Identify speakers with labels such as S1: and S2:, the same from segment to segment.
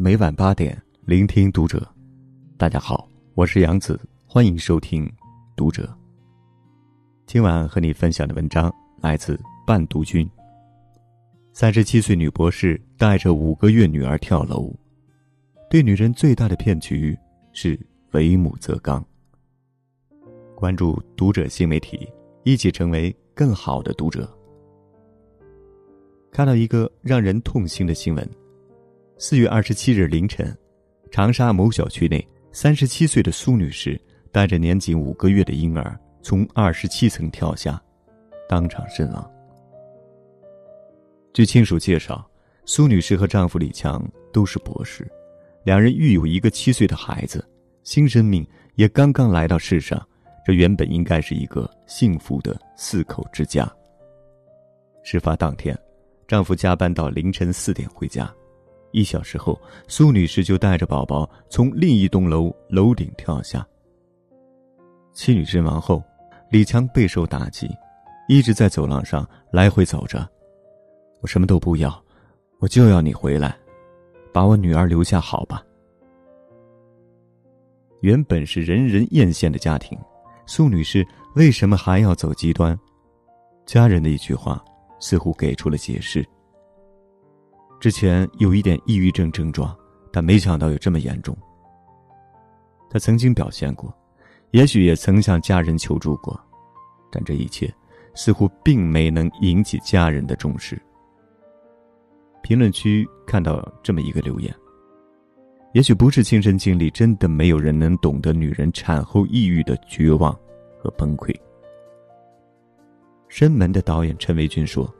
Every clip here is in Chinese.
S1: 每晚八点，聆听读者。大家好，我是杨子，欢迎收听读者。今晚和你分享的文章来自半读君。三十七岁女博士带着五个月女儿跳楼，对女人最大的骗局是为母则刚。关注读者新媒体，一起成为更好的读者。看到一个让人痛心的新闻：四月二十七日凌晨，长沙某小区内，三十七岁的苏女士带着年仅五个月的婴儿从二十七层跳下，当场身亡。据亲属介绍，苏女士和丈夫李强都是博士，两人育有一个七岁的孩子，新生命也刚刚来到世上，这原本应该是一个幸福的四口之家。事发当天。丈夫加班到凌晨四点回家，一小时后，苏女士就带着宝宝从另一栋楼楼顶跳下。妻女身亡后，李强备受打击，一直在走廊上来回走着。我什么都不要，我就要你回来，把我女儿留下好吧。原本是人人艳羡的家庭，苏女士为什么还要走极端？家人的一句话。似乎给出了解释。之前有一点抑郁症症状，但没想到有这么严重。他曾经表现过，也许也曾向家人求助过，但这一切似乎并没能引起家人的重视。评论区看到这么一个留言：也许不是亲身经历，真的没有人能懂得女人产后抑郁的绝望和崩溃。深门的导演陈维军说：“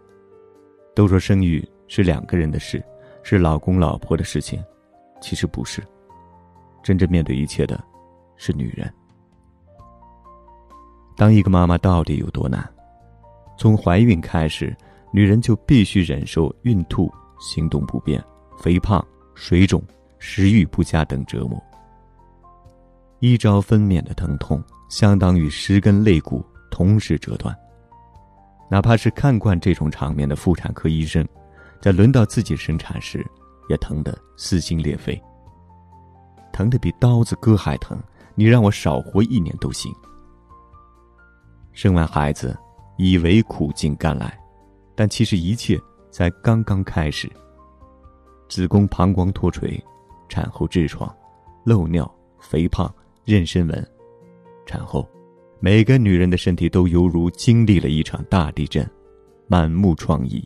S1: 都说生育是两个人的事，是老公老婆的事情，其实不是。真正面对一切的，是女人。当一个妈妈到底有多难？从怀孕开始，女人就必须忍受孕吐、行动不便、肥胖、水肿、食欲不佳等折磨。一朝分娩的疼痛，相当于十根肋骨同时折断。”哪怕是看惯这种场面的妇产科医生，在轮到自己生产时，也疼得撕心裂肺。疼得比刀子割还疼，你让我少活一年都行。生完孩子，以为苦尽甘来，但其实一切才刚刚开始。子宫、膀胱脱垂，产后痔疮、漏尿、肥胖、妊娠纹，产后。每个女人的身体都犹如经历了一场大地震，满目疮痍。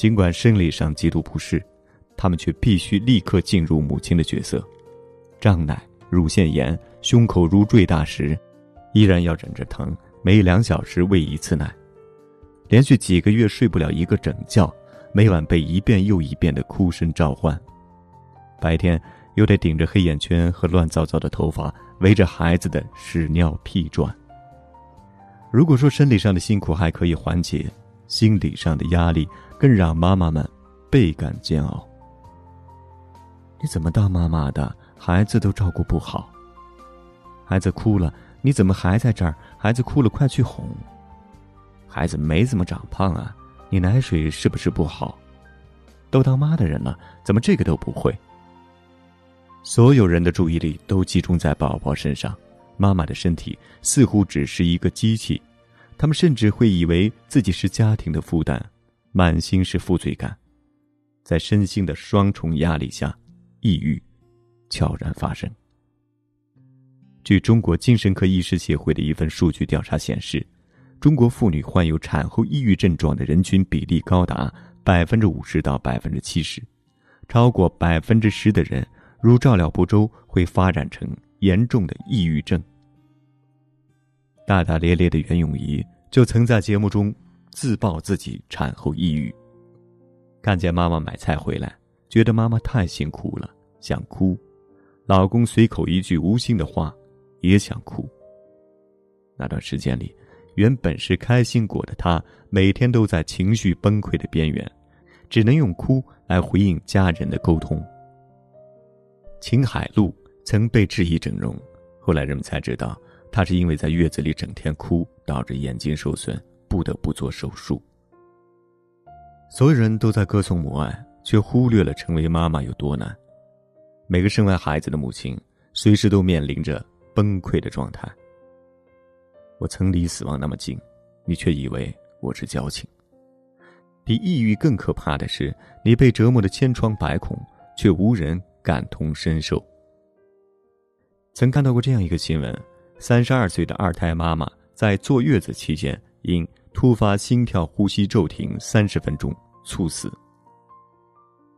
S1: 尽管生理上极度不适，他们却必须立刻进入母亲的角色，胀奶、乳腺炎、胸口如坠大石，依然要忍着疼，每两小时喂一次奶，连续几个月睡不了一个整觉，每晚被一遍又一遍的哭声召唤，白天又得顶着黑眼圈和乱糟糟的头发。围着孩子的屎尿屁转。如果说生理上的辛苦还可以缓解，心理上的压力更让妈妈们倍感煎熬。你怎么当妈妈的，孩子都照顾不好？孩子哭了，你怎么还在这儿？孩子哭了，快去哄。孩子没怎么长胖啊，你奶水是不是不好？都当妈的人了，怎么这个都不会？所有人的注意力都集中在宝宝身上，妈妈的身体似乎只是一个机器，他们甚至会以为自己是家庭的负担，满心是负罪感，在身心的双重压力下，抑郁悄然发生。据中国精神科医师协会的一份数据调查显示，中国妇女患有产后抑郁症状的人均比例高达百分之五十到百分之七十，超过百分之十的人。如照料不周，会发展成严重的抑郁症。大大咧咧的袁咏仪就曾在节目中自曝自己产后抑郁。看见妈妈买菜回来，觉得妈妈太辛苦了，想哭；老公随口一句无心的话，也想哭。那段时间里，原本是开心果的她，每天都在情绪崩溃的边缘，只能用哭来回应家人的沟通。秦海璐曾被质疑整容，后来人们才知道，她是因为在月子里整天哭，导致眼睛受损，不得不做手术。所有人都在歌颂母爱，却忽略了成为妈妈有多难。每个生完孩子的母亲，随时都面临着崩溃的状态。我曾离死亡那么近，你却以为我是矫情。比抑郁更可怕的是，你被折磨的千疮百孔，却无人感同身受。曾看到过这样一个新闻：三十二岁的二胎妈妈在坐月子期间，因突发心跳呼吸骤停三十分钟猝死。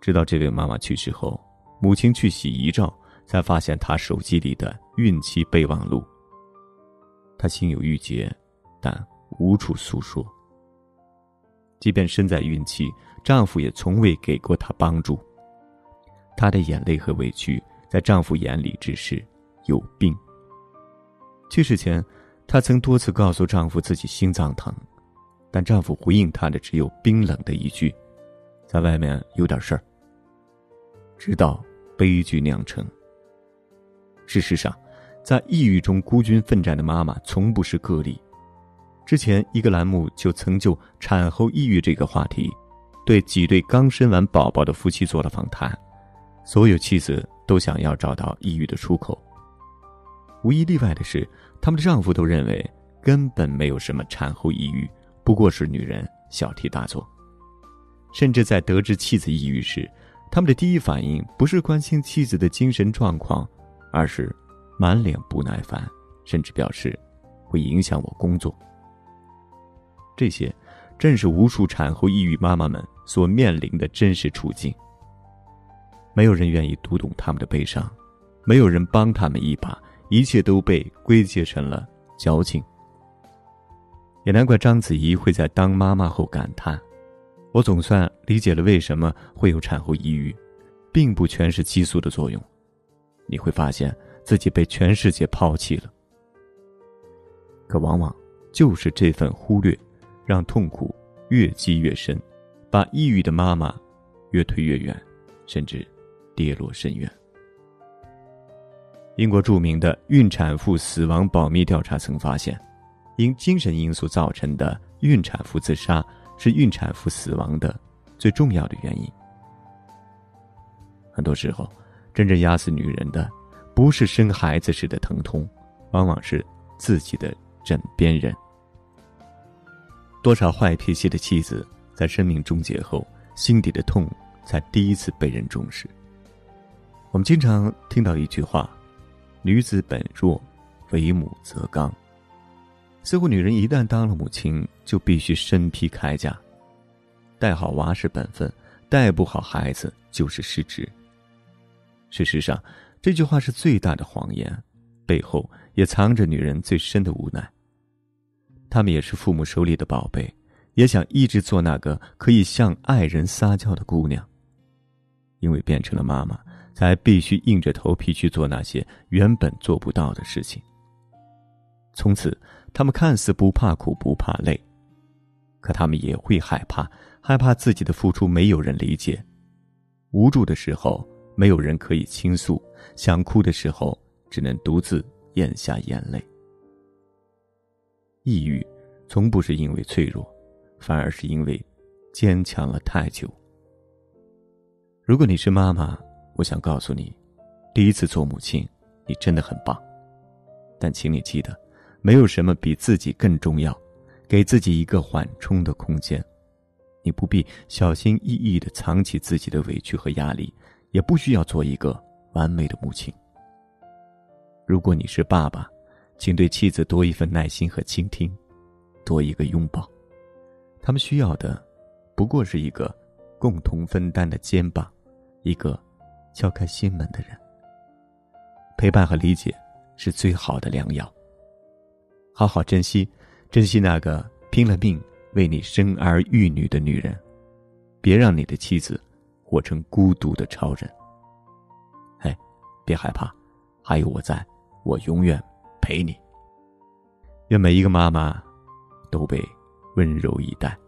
S1: 直到这位妈妈去世后，母亲去洗遗照，才发现她手机里的孕期备忘录。她心有郁结，但无处诉说。即便身在孕期，丈夫也从未给过她帮助。她的眼泪和委屈，在丈夫眼里只是有病。去世前，她曾多次告诉丈夫自己心脏疼，但丈夫回应她的只有冰冷的一句：“在外面有点事儿。”直到悲剧酿成。事实上，在抑郁中孤军奋战的妈妈从不是个例。之前一个栏目就曾就产后抑郁这个话题，对几对刚生完宝宝的夫妻做了访谈。所有妻子都想要找到抑郁的出口。无一例外的是，他们的丈夫都认为根本没有什么产后抑郁，不过是女人小题大做。甚至在得知妻子抑郁时，他们的第一反应不是关心妻子的精神状况，而是满脸不耐烦，甚至表示会影响我工作。这些，正是无数产后抑郁妈妈们所面临的真实处境。没有人愿意读懂他们的悲伤，没有人帮他们一把，一切都被归结成了矫情。也难怪章子怡会在当妈妈后感叹：“我总算理解了为什么会有产后抑郁，并不全是激素的作用。你会发现自己被全世界抛弃了。可往往就是这份忽略。”让痛苦越积越深，把抑郁的妈妈越推越远，甚至跌落深渊。英国著名的孕产妇死亡保密调查曾发现，因精神因素造成的孕产妇自杀是孕产妇死亡的最重要的原因。很多时候，真正压死女人的，不是生孩子时的疼痛，往往是自己的枕边人。多少坏脾气的妻子，在生命终结后，心底的痛才第一次被人重视。我们经常听到一句话：“女子本弱，为母则刚。”似乎女人一旦当了母亲，就必须身披铠甲，带好娃是本分，带不好孩子就是失职。事实上，这句话是最大的谎言，背后也藏着女人最深的无奈。他们也是父母手里的宝贝，也想一直做那个可以向爱人撒娇的姑娘。因为变成了妈妈，才必须硬着头皮去做那些原本做不到的事情。从此，他们看似不怕苦不怕累，可他们也会害怕，害怕自己的付出没有人理解，无助的时候没有人可以倾诉，想哭的时候只能独自咽下眼泪。抑郁，从不是因为脆弱，反而是因为坚强了太久。如果你是妈妈，我想告诉你，第一次做母亲，你真的很棒。但请你记得，没有什么比自己更重要。给自己一个缓冲的空间，你不必小心翼翼的藏起自己的委屈和压力，也不需要做一个完美的母亲。如果你是爸爸，请对妻子多一份耐心和倾听，多一个拥抱。他们需要的，不过是一个共同分担的肩膀，一个敲开心门的人。陪伴和理解是最好的良药。好好珍惜，珍惜那个拼了命为你生儿育女的女人，别让你的妻子活成孤独的超人。哎，别害怕，还有我在，我永远。陪你。愿每一个妈妈都被温柔以待。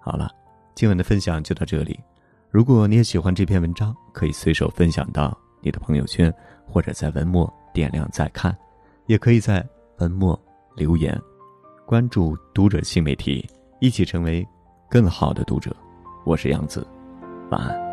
S1: 好了，今晚的分享就到这里。如果你也喜欢这篇文章，可以随手分享到你的朋友圈，或者在文末点亮再看，也可以在文末留言，关注读者新媒体，一起成为更好的读者。我是杨子，晚安。